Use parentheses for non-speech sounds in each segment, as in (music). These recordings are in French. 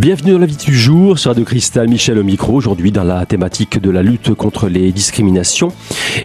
Bienvenue dans la vie du jour sur Radio Cristal, Michel au micro. Aujourd'hui, dans la thématique de la lutte contre les discriminations,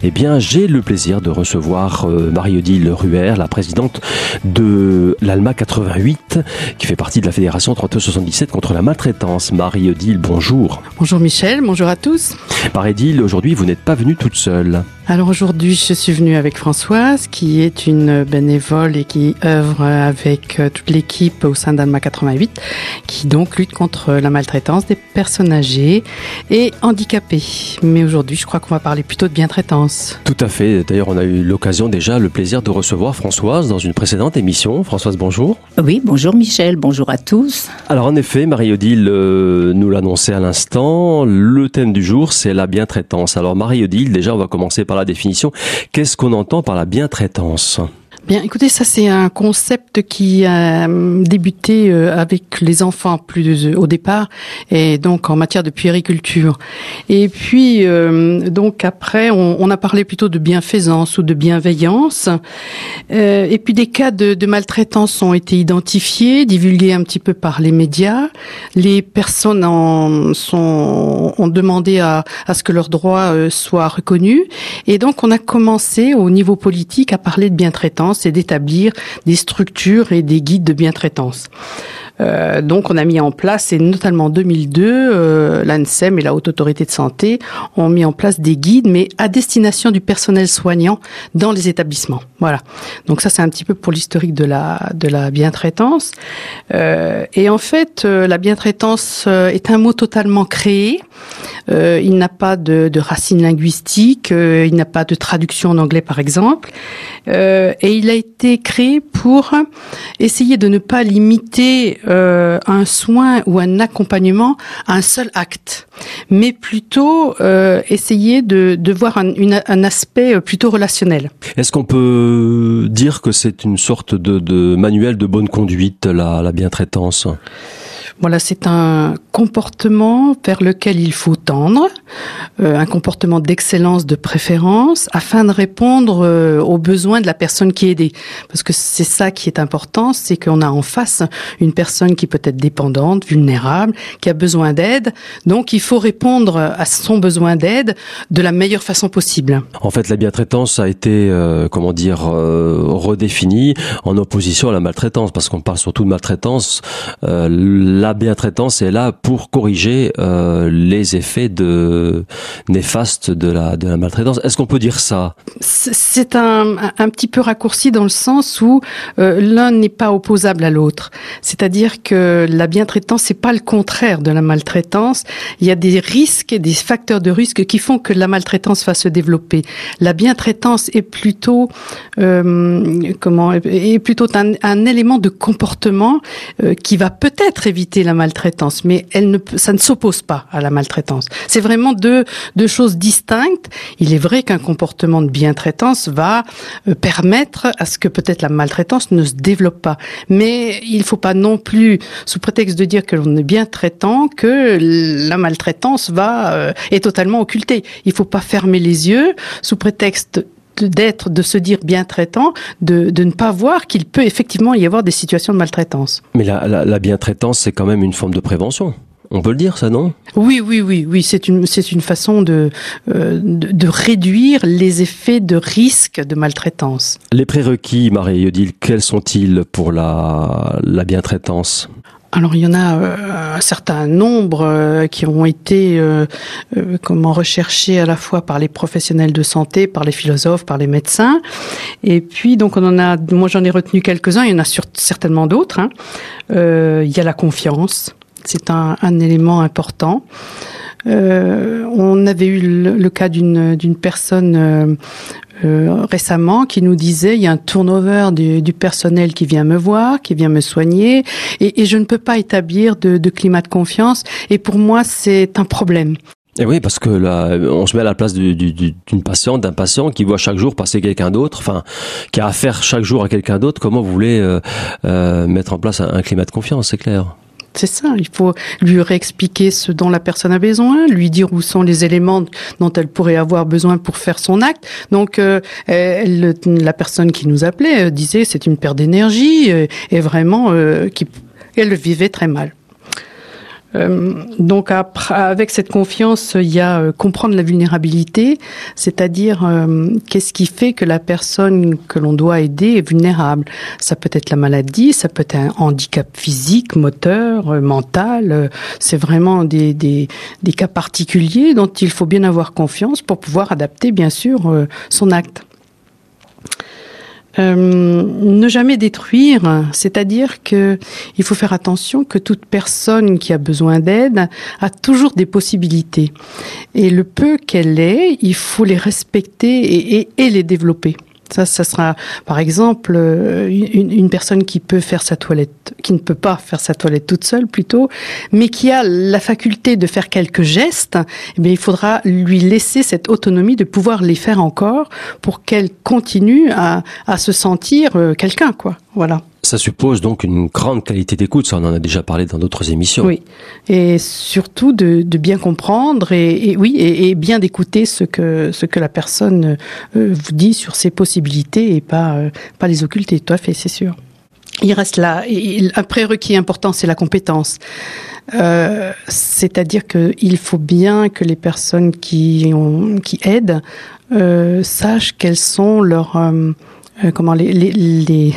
eh bien, j'ai le plaisir de recevoir euh, Marie-Odile Ruher, la présidente de l'ALMA 88, qui fait partie de la Fédération 3277 contre la maltraitance. Marie-Odile, bonjour. Bonjour Michel, bonjour à tous. Marie-Odile, aujourd'hui, vous n'êtes pas venue toute seule. Alors aujourd'hui, je suis venue avec Françoise, qui est une bénévole et qui œuvre avec euh, toute l'équipe au sein d'Alma 88, qui donc lutte contre la maltraitance des personnes âgées et handicapées. Mais aujourd'hui, je crois qu'on va parler plutôt de bien-traitance. Tout à fait. D'ailleurs, on a eu l'occasion déjà, le plaisir de recevoir Françoise dans une précédente émission. Françoise, bonjour. Oui, bonjour Michel, bonjour à tous. Alors en effet, Marie-Odile euh, nous l'annonçait à l'instant, le thème du jour, c'est la bien-traitance. Alors Marie-Odile, déjà, on va commencer par la définition. Qu'est-ce qu'on entend par la bien-traitance? Bien, écoutez, ça c'est un concept qui a euh, débuté euh, avec les enfants plus au départ, et donc en matière de puériculture. Et puis euh, donc après, on, a parlé plutôt de bienfaisance ou de bienveillance. Euh, et puis des cas de, de, maltraitance ont été identifiés, divulgués un petit peu par les médias. Les personnes en sont, ont demandé à, à ce que leurs droits soient reconnus. Et donc on a commencé au niveau politique à parler de bientraitance c'est d'établir des structures et des guides de bientraitance. Euh, donc on a mis en place, et notamment en 2002, euh, l'ANSEM et la Haute Autorité de Santé ont mis en place des guides, mais à destination du personnel soignant dans les établissements. Voilà. Donc ça c'est un petit peu pour l'historique de la de la bientraitance. Euh, et en fait, la bientraitance est un mot totalement créé. Euh, il n'a pas de, de racines linguistiques, il n'a pas de traduction en anglais par exemple, et il a été créé pour essayer de ne pas limiter euh, un soin ou un accompagnement à un seul acte, mais plutôt euh, essayer de, voir un, aspect plutôt relationnel. Est-ce qu'on peut dire que c'est une sorte de, de, manuel de bonne conduite, la, la bientraitance? Voilà, c'est un comportement vers lequel il faut tendre, euh, un comportement d'excellence de préférence, afin de répondre euh, aux besoins de la personne qui est aidée. Parce que c'est ça qui est important, c'est qu'on a en face une personne qui peut être dépendante, vulnérable, qui a besoin d'aide. Donc il faut répondre à son besoin d'aide de la meilleure façon possible. En fait, la bientraitance a été, euh, comment dire, redéfinie en opposition à la maltraitance, parce qu'on parle surtout de maltraitance. La bientraitance est là pour corriger euh, les effets de néfastes de la de la maltraitance. Est-ce qu'on peut dire ça? C'est un, un petit peu raccourci dans le sens où euh, l'un n'est pas opposable à l'autre. C'est-à-dire que la bientraitance c'est pas le contraire de la maltraitance. Il y a des risques, des facteurs de risque qui font que la maltraitance va se développer. La bientraitance est plutôt euh, comment est plutôt un, un élément de comportement qui va peut-être éviter la maltraitance, mais elle ne, ça ne s'oppose pas à la maltraitance. C'est vraiment deux, deux choses distinctes. Il est vrai qu'un comportement de bien-traitance va euh, permettre à ce que peut-être la maltraitance ne se développe pas. Mais il ne faut pas non plus, sous prétexte de dire que l'on est bien traitant, que la maltraitance va euh, est totalement occultée. Il ne faut pas fermer les yeux sous prétexte d'être, de se dire bien traitant, de, de ne pas voir qu'il peut effectivement y avoir des situations de maltraitance. Mais la, la, la bien-traitance, c'est quand même une forme de prévention. On peut le dire, ça, non? Oui, oui, oui, oui. C'est une, c'est une façon de, euh, de, de, réduire les effets de risque de maltraitance. Les prérequis, Marie-Odile, quels sont-ils pour la, la bien-traitance? Alors il y en a euh, un certain nombre euh, qui ont été euh, euh, comment recherchés à la fois par les professionnels de santé, par les philosophes, par les médecins. Et puis donc on en a, moi j'en ai retenu quelques-uns. Il y en a certainement d'autres. Hein. il y a la confiance. C'est un, un, élément important. Euh, on avait eu le, cas d'une personne euh, euh, récemment qui nous disait il y a un turnover du, personnel qui vient me voir, qui vient me soigner, et, je ne peux pas établir de, climat de confiance. Et pour moi, c'est un problème. Et oui, parce que là, on se met à la place d'une patiente, d'un patient qui voit chaque jour passer quelqu'un d'autre, enfin, qui a affaire chaque jour à quelqu'un d'autre. Comment vous voulez mettre en place un climat de confiance, c'est clair? C'est ça, il faut lui réexpliquer ce dont la personne a besoin, lui dire où sont les éléments dont elle pourrait avoir besoin pour faire son acte. Donc, euh, la personne qui nous appelait euh, disait c'est une perte d'énergie euh, et vraiment euh, elle le vivait très mal. Euh, donc après, avec cette confiance, il y a euh, comprendre la vulnérabilité, c'est-à-dire euh, qu'est-ce qui fait que la personne que l'on doit aider est vulnérable? Ça peut être la maladie, ça peut être un handicap physique, moteur, mental. C'est vraiment des, des, des cas particuliers dont il faut bien avoir confiance pour pouvoir adapter, bien sûr, son acte. Euh, ne jamais détruire, c'est-à-dire que il faut faire attention que toute personne qui a besoin d'aide a toujours des possibilités. Et le peu qu'elle ait, il faut les respecter et les développer. Ça, ça sera, par exemple, euh, une, personne qui peut faire sa toilette, qui ne peut pas faire sa toilette toute seule plutôt, mais qui a la faculté de faire quelques gestes. Eh bien, il faudra lui laisser cette autonomie de pouvoir les faire encore pour qu'elle continue à, à se sentir euh, quelqu'un, quoi. Voilà. Ça suppose donc une grande qualité d'écoute, ça on en a déjà parlé dans d'autres émissions. Oui, et surtout de, bien comprendre et, oui et, bien d'écouter ce que ce que la personne euh, vous dit sur ses possibilités et pas euh, pas les occulter. Tout à fait, c'est sûr. Il reste là. Un prérequis important, c'est la compétence. Euh, C'est-à-dire qu'il faut bien que les personnes qui qui aident sachent quels sont leurs comment les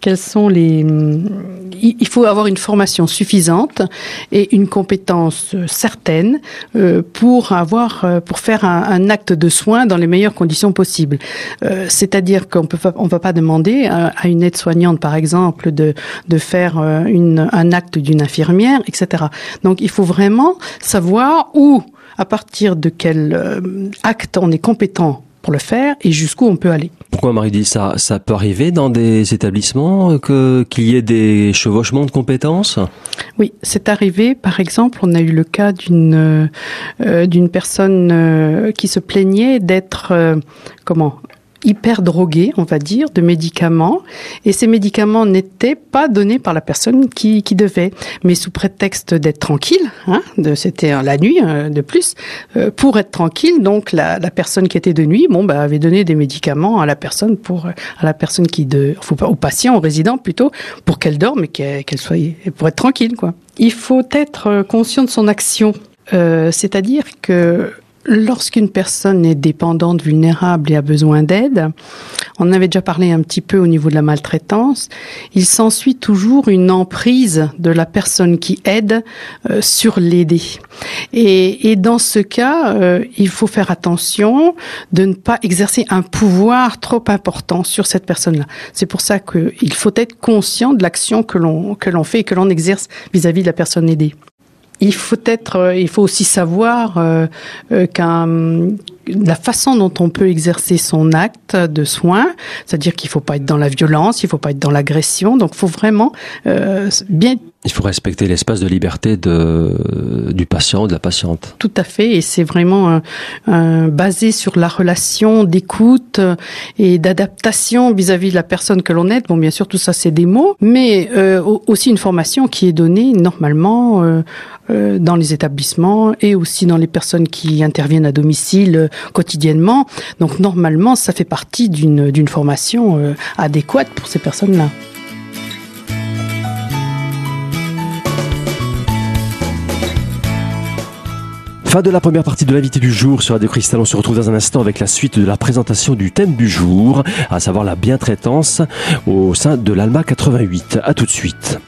quels sont les il faut avoir une formation suffisante et une compétence certaine euh, pour avoir pour faire un, acte de soin dans les meilleures conditions possibles. Euh, C'est-à-dire qu'on peut on va pas demander à, une aide-soignante par exemple de de faire euh, une, un acte d'une infirmière, etc. Donc il faut vraiment savoir où à partir de quel euh, acte on est compétent pour le faire et jusqu'où on peut aller. Pourquoi Marie dit ça Ça peut arriver dans des établissements que qu'il y ait des chevauchements de compétences? Oui, c'est arrivé. Par exemple, on a eu le cas d'une euh, d'une personne euh, qui se plaignait d'être euh, comment hyper drogué, on va dire, de médicaments, et ces médicaments n'étaient pas donnés par la personne qui, qui devait, mais sous prétexte d'être tranquille, hein, c'était la nuit euh, de plus, euh, pour être tranquille, donc la, la, personne qui était de nuit, bon, bah, avait donné des médicaments à la personne pour à la personne qui de, au patient, au résident plutôt, pour qu'elle dorme et qu'elle qu soit pour être tranquille, quoi. Il faut être conscient de son action, euh, c'est-à-dire que Lorsqu'une personne est dépendante, vulnérable et a besoin d'aide, on avait déjà parlé un petit peu au niveau de la maltraitance, il s'ensuit toujours une emprise de la personne qui aide euh, sur l'aider. Et, dans ce cas, euh, il faut faire attention de ne pas exercer un pouvoir trop important sur cette personne-là. C'est pour ça qu'il faut être conscient de l'action que l'on fait et que l'on exerce vis-à-vis -vis de la personne aidée il faut être, il faut aussi savoir euh, qu'un la façon dont on peut exercer son acte de soin, c'est-à-dire qu'il faut pas être dans la violence, il faut pas être dans l'agression, donc faut vraiment euh, bien il faut respecter l'espace de liberté de, du patient ou de la patiente. Tout à fait, et c'est vraiment euh, euh, basé sur la relation d'écoute et d'adaptation vis-à-vis de la personne que l'on aide. Bon, bien sûr, tout ça, c'est des mots, mais euh, aussi une formation qui est donnée normalement euh, euh, dans les établissements et aussi dans les personnes qui interviennent à domicile quotidiennement. Donc, normalement, ça fait partie d'une formation adéquate pour ces personnes-là. Fin de la première partie de l'invité du jour sur Radio Cristal. On se retrouve dans un instant avec la suite de la présentation du thème du jour, à savoir la bientraitance au sein de l'ALMA 88. À tout de suite.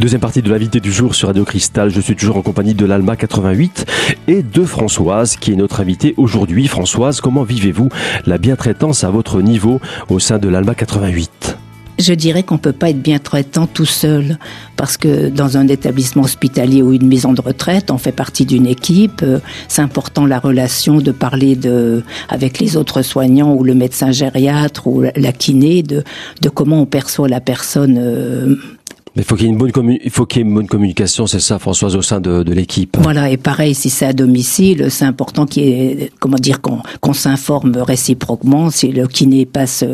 Deuxième partie de l'invité du jour sur Radio Cristal. Je suis toujours en compagnie de l'Alma 88 et de Françoise, qui est notre invitée aujourd'hui. Françoise, comment vivez-vous la bientraitance à votre niveau au sein de l'Alma 88 je dirais qu'on peut pas être bien traitant tout seul parce que dans un établissement hospitalier ou une maison de retraite, on fait partie d'une équipe. C'est important la relation de parler de avec les autres soignants ou le médecin gériatre ou la kiné de de comment on perçoit la personne Mais il faut qu'il y ait une bonne, il faut qu'il y ait une bonne communication, c'est ça, Françoise, au sein de, de l'équipe. Voilà, et pareil, si c'est à domicile, c'est important qu'il y ait, comment dire, qu'on s'informe réciproquement, si le kiné passe,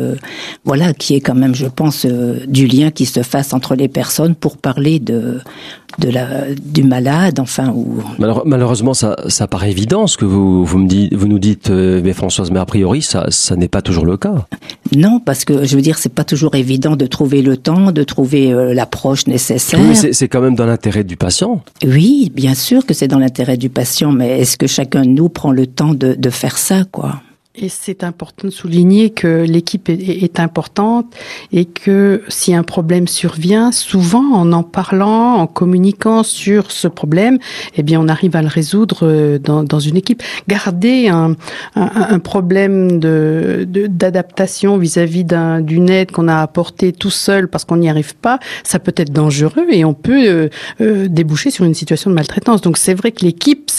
voilà, qui est quand même, je pense, euh, du lien qui se fasse entre les personnes pour parler de de la du malade, enfin ou. Malheureusement, ça, ça paraît évident ce que vous vous me dites, vous nous dites, euh, mais Françoise, mais a priori, ça, ça n'est pas toujours le cas. Non, parce que je veux dire, c'est pas toujours évident de trouver le temps, de trouver euh, nécessaire. Oui, c'est quand même dans l'intérêt du patient. Oui, bien sûr que c'est dans l'intérêt du patient, mais est-ce que chacun de nous prend le temps de, de faire ça, quoi? Et c'est important de souligner que l'équipe est, importante et que si un problème survient, souvent en en parlant, en communiquant sur ce problème, eh bien on arrive à le résoudre euh, dans, une équipe. Garder un, problème de d'adaptation vis-à-vis d'une aide qu'on a apportée tout seul parce qu'on n'y arrive pas, ça peut être dangereux et on peut euh, euh, déboucher sur une situation de maltraitance. Donc c'est vrai que l'équipe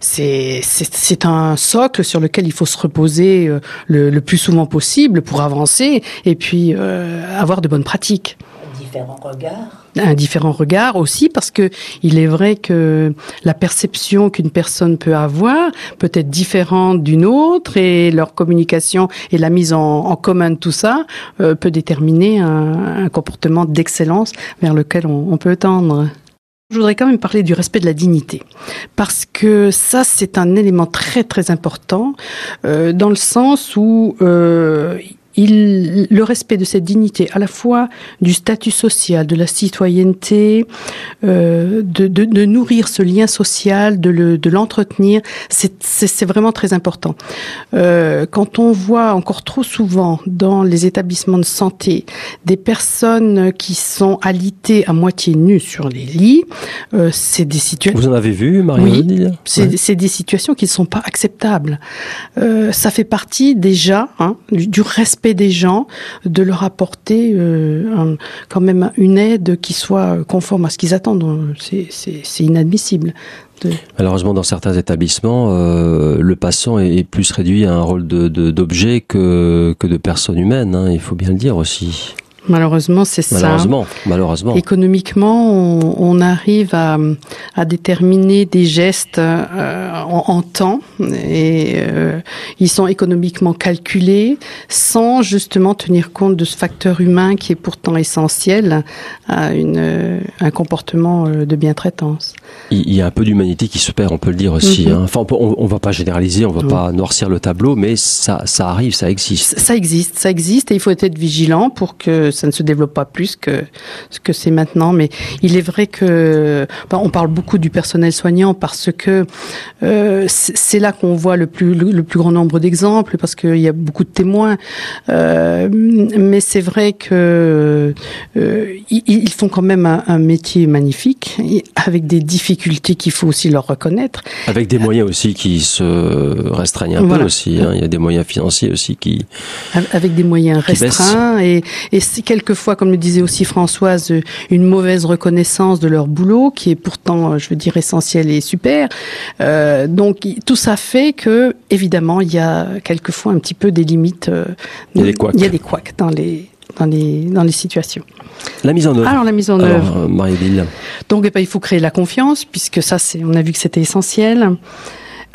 c'est un socle sur lequel il faut se reposer euh, le, plus souvent possible pour avancer et puis euh, avoir de bonnes pratiques. Différents regards. Un différent regard aussi parce que il est vrai que la perception qu'une personne peut avoir peut être différente d'une autre et leur communication et la mise en, commun de tout ça euh, peut déterminer un, comportement d'excellence vers lequel on peut tendre. Je voudrais quand même parler du respect de la dignité, parce que ça, c'est un élément très très important, euh, dans le sens où euh, il, le respect de cette dignité, à la fois du statut social, de la citoyenneté, euh, de, de, de, nourrir ce lien social, de l'entretenir, le, c'est vraiment très important. Euh, quand on voit encore trop souvent dans les établissements de santé des personnes qui sont alitées à moitié nues sur les lits, euh, c'est des situations. Vous en avez vu, Marie Oui, c'est des situations qui ne sont pas acceptables. Ça fait partie déjà hein, du, du respect des gens, de leur apporter euh, quand même une aide qui soit conforme à ce qu'ils attendent. C'est inadmissible. Malheureusement, dans certains établissements, euh, le patient est plus réduit à un rôle d'objet que, que de personne humaine. Hein, il faut bien le dire aussi. Malheureusement, c'est ça. Malheureusement, malheureusement. Économiquement, on, on arrive à, à, déterminer des gestes euh, en, en, temps et euh, ils sont économiquement calculés sans justement tenir compte de ce facteur humain qui est pourtant essentiel à une, un comportement euh, de bien-traitance. Il y a un peu d'humanité qui se perd, on peut le dire aussi. Mm-hmm. hein. Enfin, on, on, va pas généraliser, on va pas noircir le tableau, mais ça, ça arrive, ça existe. Ça existe, ça existe et il faut être vigilant pour que ça ne se développe pas plus que ce que c'est maintenant. Mais il est vrai que ben, on parle beaucoup du personnel soignant parce que euh, c'est là qu'on voit le plus le, plus grand nombre d'exemples parce qu'il y a beaucoup de témoins. Euh, mais c'est vrai que euh, ils, font quand même un, un, métier magnifique avec des difficultés qu'il faut aussi leur reconnaître. Avec des moyens aussi qui se restreignent un peu aussi. Hein. Il y a des moyens financiers aussi qui avec des moyens restreints et, et quelquefois, comme le disait aussi Françoise, une mauvaise reconnaissance de leur boulot, qui est pourtant, je veux dire, essentiel et super. Euh, donc tout ça fait que, évidemment, il y a quelquefois un petit peu des limites. Euh, il y a des couacs. Il y a des couacs dans les dans les, dans les situations. La mise en œuvre. Alors la mise en œuvre. Euh, Marie-Ville. Donc eh ben, il faut créer la confiance puisque ça c'est on a vu que c'était essentiel.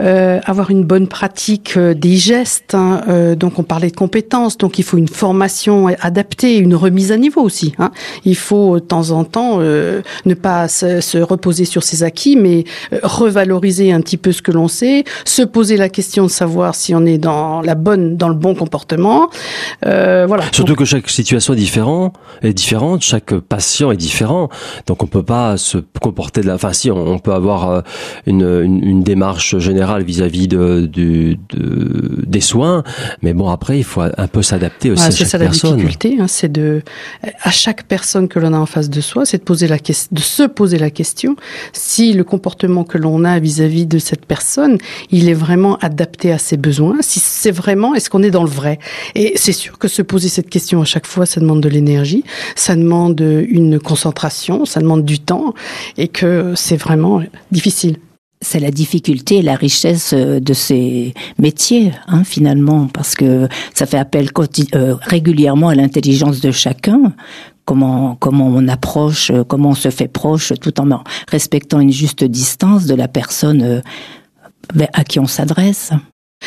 Euh, avoir une bonne pratique euh, des gestes. Hein, euh, donc on parlait de compétences, donc il faut une formation adaptée, une remise à niveau aussi. Hein. Il faut de temps en temps ne pas se, se, reposer sur ses acquis, mais revaloriser un petit peu ce que l'on sait, se poser la question de savoir si on est dans la bonne, dans le bon comportement. voilà. Surtout que chaque situation est différente, est différente, chaque patient est différent, donc on peut pas se comporter de la. Enfin si, on, peut avoir une, une, une démarche générale vis-à-vis de, de, des soins, mais bon après il faut un peu s'adapter aussi à chaque ça, personne. La difficulté, hein, c'est de à chaque personne que l'on a en face de soi, c'est de poser la question, de se poser la question si le comportement que l'on a vis-à-vis de cette personne, il est vraiment adapté à ses besoins, si c'est vraiment est-ce qu'on est dans le vrai? Et c'est sûr que se poser cette question à chaque fois, ça demande de l'énergie, ça demande une concentration, ça demande du temps, et que c'est vraiment difficile c'est la difficulté et la richesse euh, de ces métiers, hein, finalement, parce que ça fait appel euh, régulièrement à l'intelligence de chacun. Comment comment on approche, comment on se fait proche, tout en respectant une juste distance de la personne à qui on s'adresse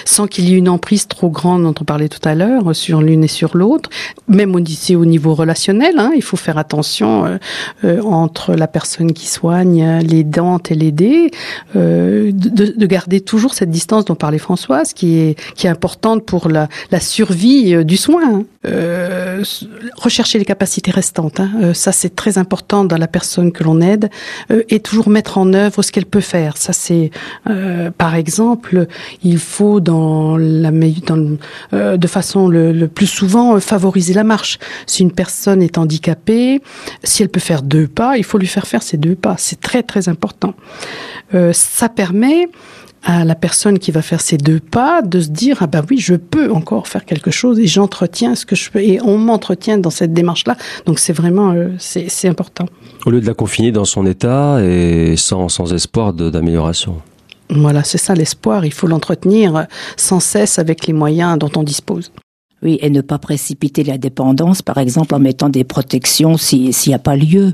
sans qu'il y ait une emprise trop grande dont on parlait tout à l'heure sur l'une et sur l'autre. Même au, au niveau relationnel, hein, il faut faire attention euh, euh, entre la personne qui soigne, les dents et l'aidé, euh, de, de, garder toujours cette distance dont parlait Françoise, qui est importante pour la, survie euh, du soin. Hein. Euh, rechercher les capacités restantes, hein. ça c'est très important dans la personne que l'on aide, et toujours mettre en œuvre ce qu'elle peut faire. Ça c'est, par exemple, il faut euh, de façon le, plus souvent euh, favoriser la marche. Si une personne est handicapée, si elle peut faire deux pas, il faut lui faire faire ces deux pas. C'est très très important. Euh, ça permet à la personne qui va faire ces deux pas de se dire ah bah oui je peux encore faire quelque chose et j'entretiens ce que je peux et on m'entretient dans cette démarche là donc c'est vraiment c'est important au lieu de la confiner dans son état et sans, sans espoir d'amélioration voilà, c'est ça l'espoir. Il faut l'entretenir sans cesse avec les moyens dont on dispose. Oui, et ne pas précipiter la dépendance, par exemple, en mettant des protections s'il n'y a pas lieu.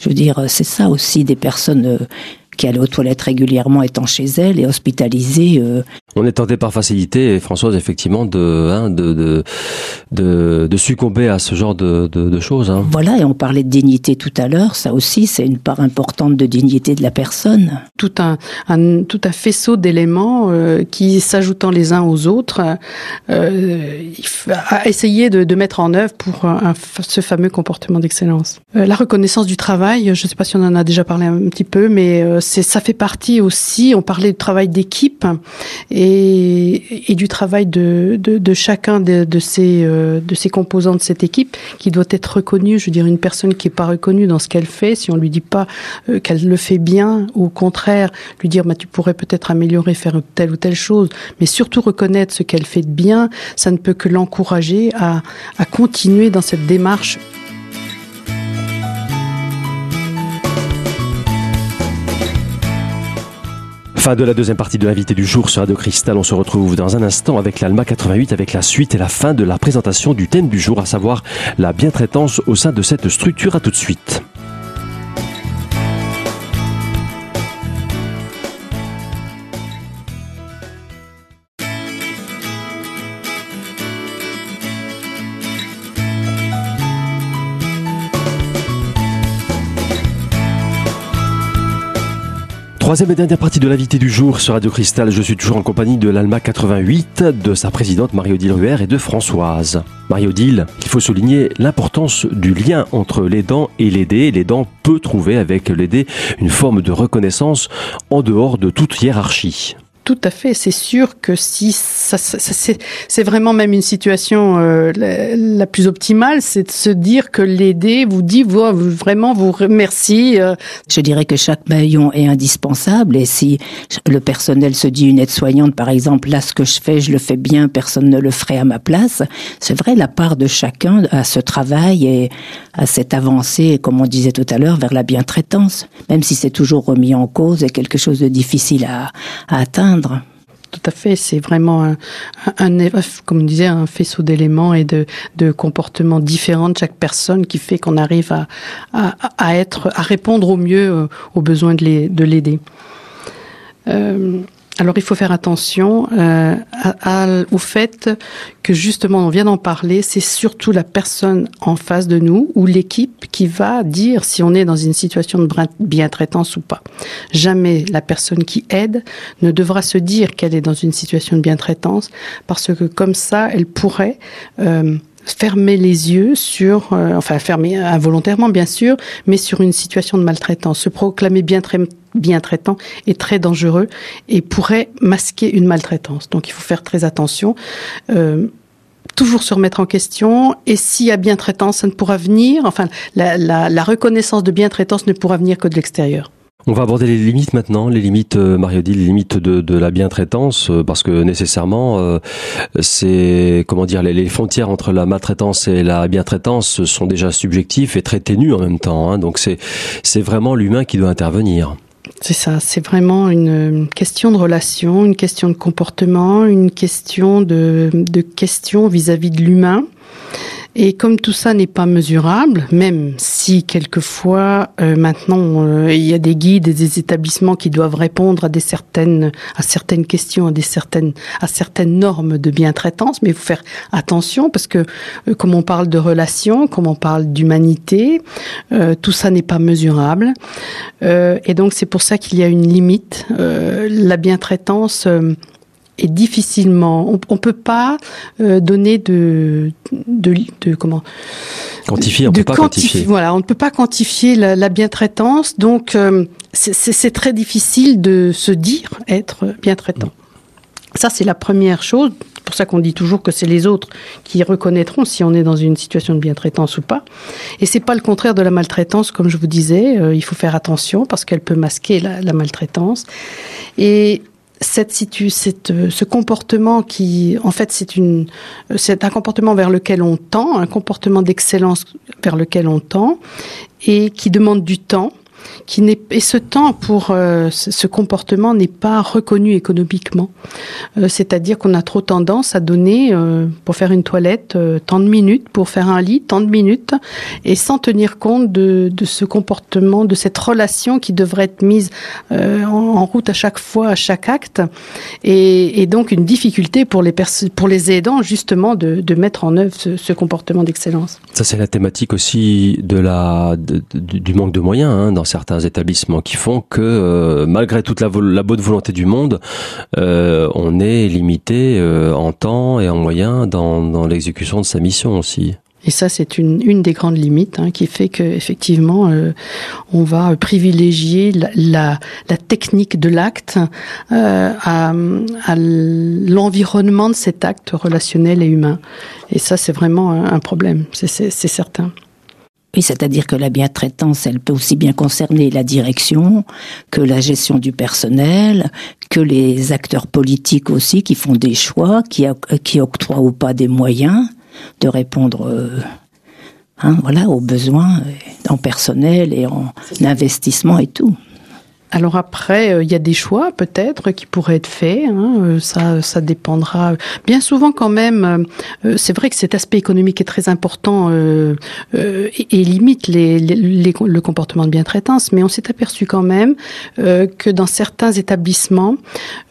Je veux dire, c'est ça aussi des personnes euh, qui allait aux toilettes régulièrement étant chez elle et hospitalisée. Euh. On est tenté par facilité, Françoise, effectivement, de, hein, de, de, de, de, succomber à ce genre de, de, de choses. Hein. Voilà, et on parlait de dignité tout à l'heure, ça aussi, c'est une part importante de dignité de la personne. Tout un, un tout un faisceau d'éléments euh, qui, s'ajoutant les uns aux autres, euh, à essayer de, de, mettre en œuvre pour un, ce fameux comportement d'excellence. Euh, la reconnaissance du travail, je ne sais pas si on en a déjà parlé un petit peu, mais ça fait partie aussi. On parlait du travail d'équipe et, du travail de, chacun de, ces euh, composants de cette équipe qui doit être reconnu. Je veux dire, une personne qui est pas reconnue dans ce qu'elle fait, si on lui dit pas euh, qu'elle le fait bien, ou au contraire, lui dire, bah, tu pourrais peut-être améliorer, faire telle ou telle chose, mais surtout reconnaître ce qu'elle fait de bien, ça ne peut que l'encourager à continuer dans cette démarche Fin de la deuxième partie de l'invité du jour sur Radio Cristal. On se retrouve dans un instant avec l'Alma 88 avec la suite et la fin de la présentation du thème du jour, à savoir la bientraitance au sein de cette structure. À tout de suite. Troisième et dernière partie de l'invité du jour sur Radio Cristal. Je suis toujours en compagnie de l'Alma 88, de sa présidente Marie-Odile Ruher et de Françoise. Marie-Odile, il faut souligner l'importance du lien entre l'aidant et l'aidé. L'aidant peut trouver avec l'aidé une forme de reconnaissance en dehors de toute hiérarchie. Tout à fait. C'est sûr que si ça, ça, c'est vraiment même une situation euh, la, plus optimale, c'est de se dire que l'aider vous dit vous, vraiment vous remercie. Euh. Je dirais que chaque maillon est indispensable et si le personnel se dit une aide-soignante par exemple, là ce que je fais, je le fais bien, personne ne le ferait à ma place. C'est vrai la part de chacun à ce travail et à cette avancée, comme on disait tout à l'heure, vers la bientraitance, même si c'est toujours remis en cause et quelque chose de difficile à, à atteindre. Tout à fait, c'est vraiment un, comme on disait, un faisceau d'éléments et de, comportements différents de chaque personne qui fait qu'on arrive à répondre au mieux euh, aux besoins de l'aider. Euh, alors il faut faire attention euh, au fait que justement on vient d'en parler, c'est surtout la personne en face de nous ou l'équipe qui va dire si on est dans une situation de bien-traitance ou pas. Jamais la personne qui aide ne devra se dire qu'elle est dans une situation de bien-traitance parce que comme ça elle pourrait euh, fermer les yeux sur, euh, enfin fermer involontairement bien sûr, mais sur une situation de maltraitance. Se proclamer bien, bien traitant est très dangereux et pourrait masquer une maltraitance. Donc il faut faire très attention. Euh, toujours se remettre en question et s'il y a bien traitance, ça ne pourra venir, enfin la, reconnaissance de bien traitance ne pourra venir que de l'extérieur. On va aborder les limites maintenant, les limites, euh, Mario dit, les limites de, la bientraitance, euh, parce que nécessairement, euh, c'est comment dire, les, frontières entre la maltraitance et la bientraitance sont déjà subjectifs et très ténues en même temps. Hein, donc c'est vraiment l'humain qui doit intervenir. C'est ça, c'est vraiment une question de relation, une question de comportement, une question de, de questions vis-à-vis de l'humain Et comme tout ça n'est pas mesurable, même si quelquefois euh, maintenant euh, il y a des guides et des établissements qui doivent répondre à certaines à certaines questions, à certaines à certaines normes de bien-traitance, mais il faut faire attention parce que euh, comme on parle de relations, comme on parle d'humanité, tout ça n'est pas mesurable. et donc c'est pour ça qu'il y a une limite. la bien-traitance est difficilement. On, on peut pas euh, donner de, de, de, comment? Quantifier. On de peut pas quantifier. Voilà, on ne peut pas quantifier la, la bien-traitance. Donc euh, c'est très difficile de se dire être bien-traitant. Ça c'est la première chose. C'est pour ça qu'on dit toujours que c'est les autres qui reconnaîtront si on est dans une situation de bien-traitance ou pas. Et c'est pas le contraire de la maltraitance, comme je vous disais. Euh, il faut faire attention parce qu'elle peut masquer la, la maltraitance. Et cette situ, cette, euh, ce comportement qui, en fait, c'est une, euh, c'est un comportement vers lequel on tend, un comportement d'excellence vers lequel on tend, et qui demande du temps qui n'est et ce temps pour euh, ce comportement n'est pas reconnu économiquement. Euh, c'est-à-dire qu'on a trop tendance à donner euh, pour faire une toilette tant de minutes, pour faire un lit tant de minutes, et sans tenir compte de, ce comportement, de cette relation qui devrait être mise en, route à chaque fois, à chaque acte, et, donc une difficulté pour les pour les aidants justement de, mettre en œuvre ce, comportement d'excellence. Ça c'est la thématique aussi de la du manque de moyens hein, dans certains établissements qui font que euh, malgré toute la, bonne volonté du monde, euh, on est limité euh, en temps et en moyens dans, l'exécution de sa mission aussi. Et ça, c'est une, des grandes limites hein, qui fait que effectivement, euh, on va privilégier la, technique de l'acte à, l'environnement de cet acte relationnel et humain. Et ça, c'est vraiment un problème, c'est certain. Oui, c'est-à-dire que la bien-traitance, elle peut aussi bien concerner la direction que la gestion du personnel, que les acteurs politiques aussi qui font des choix, qui, qui octroient ou pas des moyens de répondre euh, hein, voilà, aux besoins en personnel et en investissement et tout. Alors après, euh, il y a des choix peut-être qui pourraient être faits. Hein, euh, ça, dépendra. Bien souvent, quand même, euh, c'est vrai que cet aspect économique est très important et, limite le comportement de bien-traitance. Mais on s'est aperçu quand même que dans certains établissements,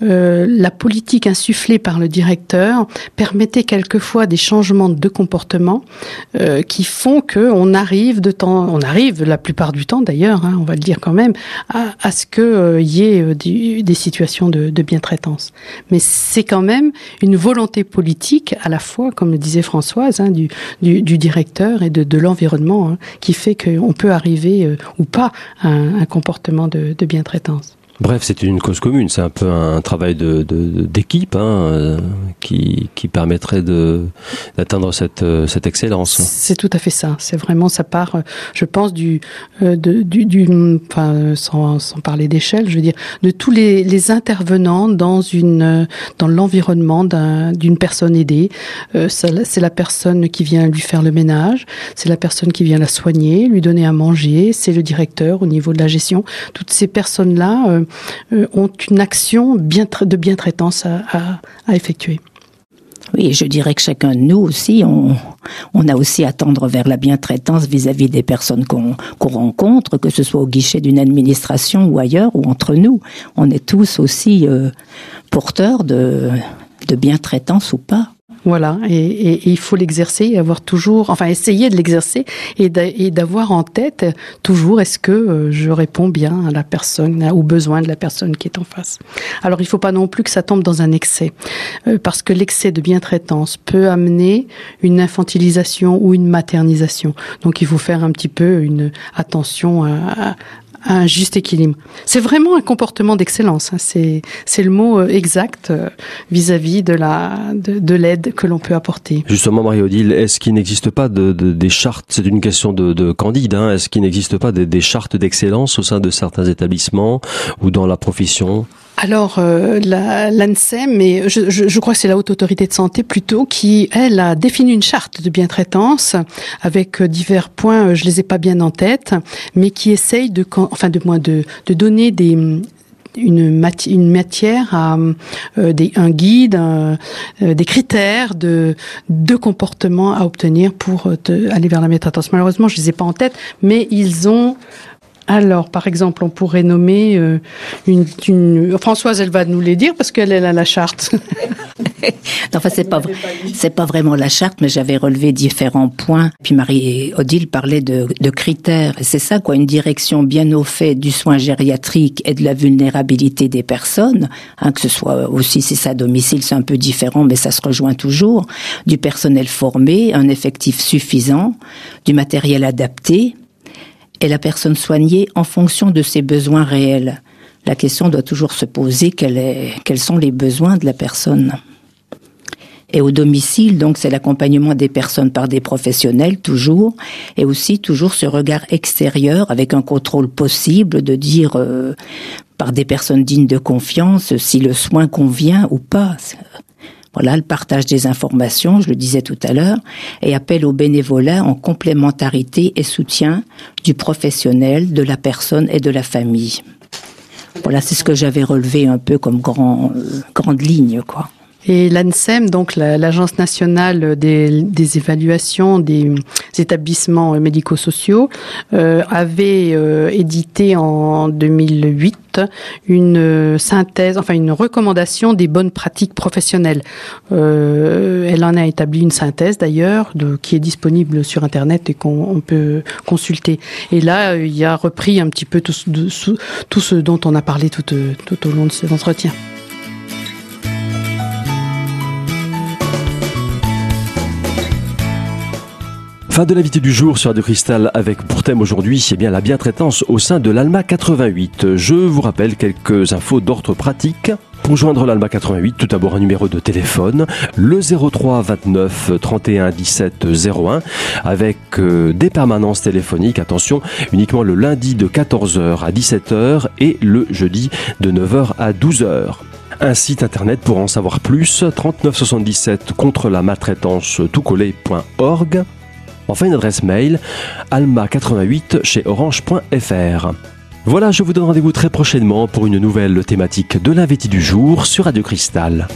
la politique insufflée par le directeur permettait quelquefois des changements de comportement qui font que on arrive de temps, on arrive la plupart du temps d'ailleurs, hein, on va le dire quand même, qu'il euh, y ait euh, des, situations de, de bien-traitance. Mais c'est quand même une volonté politique, à la fois, comme le disait Françoise, hein, du, directeur et de, l'environnement, hein, qui fait qu'on peut arriver euh, ou pas à un, un comportement de, de bien-traitance. Bref, c'est une cause commune, c'est un peu un travail d'équipe hein, euh, qui, permettrait d'atteindre cette, euh, cette excellence. C'est tout à fait ça. C'est vraiment ça part, euh, je pense, du, enfin, sans, parler d'échelle, je veux dire, de tous les, intervenants dans l'environnement d'un, d'une personne aidée. c'est la personne qui vient lui faire le ménage, c'est la personne qui vient la soigner, lui donner à manger, c'est le directeur au niveau de la gestion. Toutes ces personnes là euh, ont une action de bien-traitance à, à, effectuer. Oui, je dirais que chacun de nous aussi, on, a aussi à tendre vers la bientraitance vis-à-vis des personnes qu'on qu rencontre, que ce soit au guichet d'une administration ou ailleurs, ou entre nous. On est tous aussi euh, porteurs de, de bientraitance ou pas. Voilà, et, et, et il faut l'exercer et avoir toujours, enfin essayer de l'exercer et d'avoir en tête toujours est-ce que euh, je réponds bien à la personne, aux besoins de la personne qui est en face. Alors il ne faut pas non plus que ça tombe dans un excès, euh, parce que l'excès de bien-traitance peut amener une infantilisation ou une maternisation. Donc il faut faire un petit peu une attention à, un juste équilibre. C'est vraiment un comportement d'excellence. Hein. C'est c'est le mot euh, exact euh, vis-à-vis de la de, de l'aide que l'on peut apporter. Justement, Marie-Odile, est-ce qu'il n'existe pas de, de, des chartes C'est une question de, de candide. Hein, est-ce qu'il n'existe pas des chartes d'excellence au sein de certains établissements ou dans la profession? Alors, euh, l'ANSEM, mais je, je, crois que c'est la Haute Autorité de Santé plutôt, qui, elle, a défini une charte de bien-traitance avec euh, divers points, euh, je les ai pas bien en tête, mais qui essaye de, enfin de moins de, donner des, une, matière à des, un guide, des critères de, de comportement à obtenir pour aller vers la métatence. Malheureusement, je les ai pas en tête, mais ils ont alors, par exemple, on pourrait nommer euh, une, une, Françoise, elle va nous les dire parce qu'elle a la charte. (laughs) enfin, c'est pas c'est pas vraiment la charte, mais j'avais relevé différents points. Puis Marie Odile parlait de, de critères. C'est ça, quoi, une direction bien au fait du soin gériatrique et de la vulnérabilité des personnes, hein, que ce soit aussi si c'est à domicile, c'est un peu différent, mais ça se rejoint toujours. Du personnel formé, un effectif suffisant, du matériel adapté et la personne soignée en fonction de ses besoins réels. La question doit toujours se poser quels sont les besoins de la personne. Et au domicile, donc, c'est l'accompagnement des personnes par des professionnels, toujours, et aussi toujours ce regard extérieur avec un contrôle possible de dire euh, par des personnes dignes de confiance si le soin convient ou pas. Voilà, le partage des informations, je le disais tout à l'heure, et appel au bénévolat en complémentarité et soutien du professionnel, de la personne et de la famille. Voilà, c'est ce que j'avais relevé un peu comme grand, euh, grande ligne, quoi. Et l'ANSEM, donc l'Agence nationale des, évaluations des établissements médico-sociaux, euh, avait euh, édité en 2008 une synthèse, enfin une recommandation des bonnes pratiques professionnelles. Euh, elle en a établi une synthèse d'ailleurs, qui est disponible sur Internet et qu'on peut consulter. Et là, il y a repris un petit peu tout, tout ce dont on a parlé tout, tout au long de cet entretien. Fin de l'invité du jour sur Radio Cristal avec pour thème aujourd'hui, c'est bien la bientraitance au sein de l'ALMA 88. Je vous rappelle quelques infos d'ordre pratique. Pour joindre l'ALMA 88, tout d'abord un numéro de téléphone, le 03 29 31 17 01, avec euh, des permanences téléphoniques, attention, uniquement le lundi de 14h à 17h et le jeudi de 9h à 12h. Un site internet pour en savoir plus, 3977 contre la maltraitance toutcollé.org. Enfin, une adresse mail alma88 chez orange.fr. Voilà, je vous donne rendez-vous très prochainement pour une nouvelle thématique de l'invité du jour sur Radio Cristal.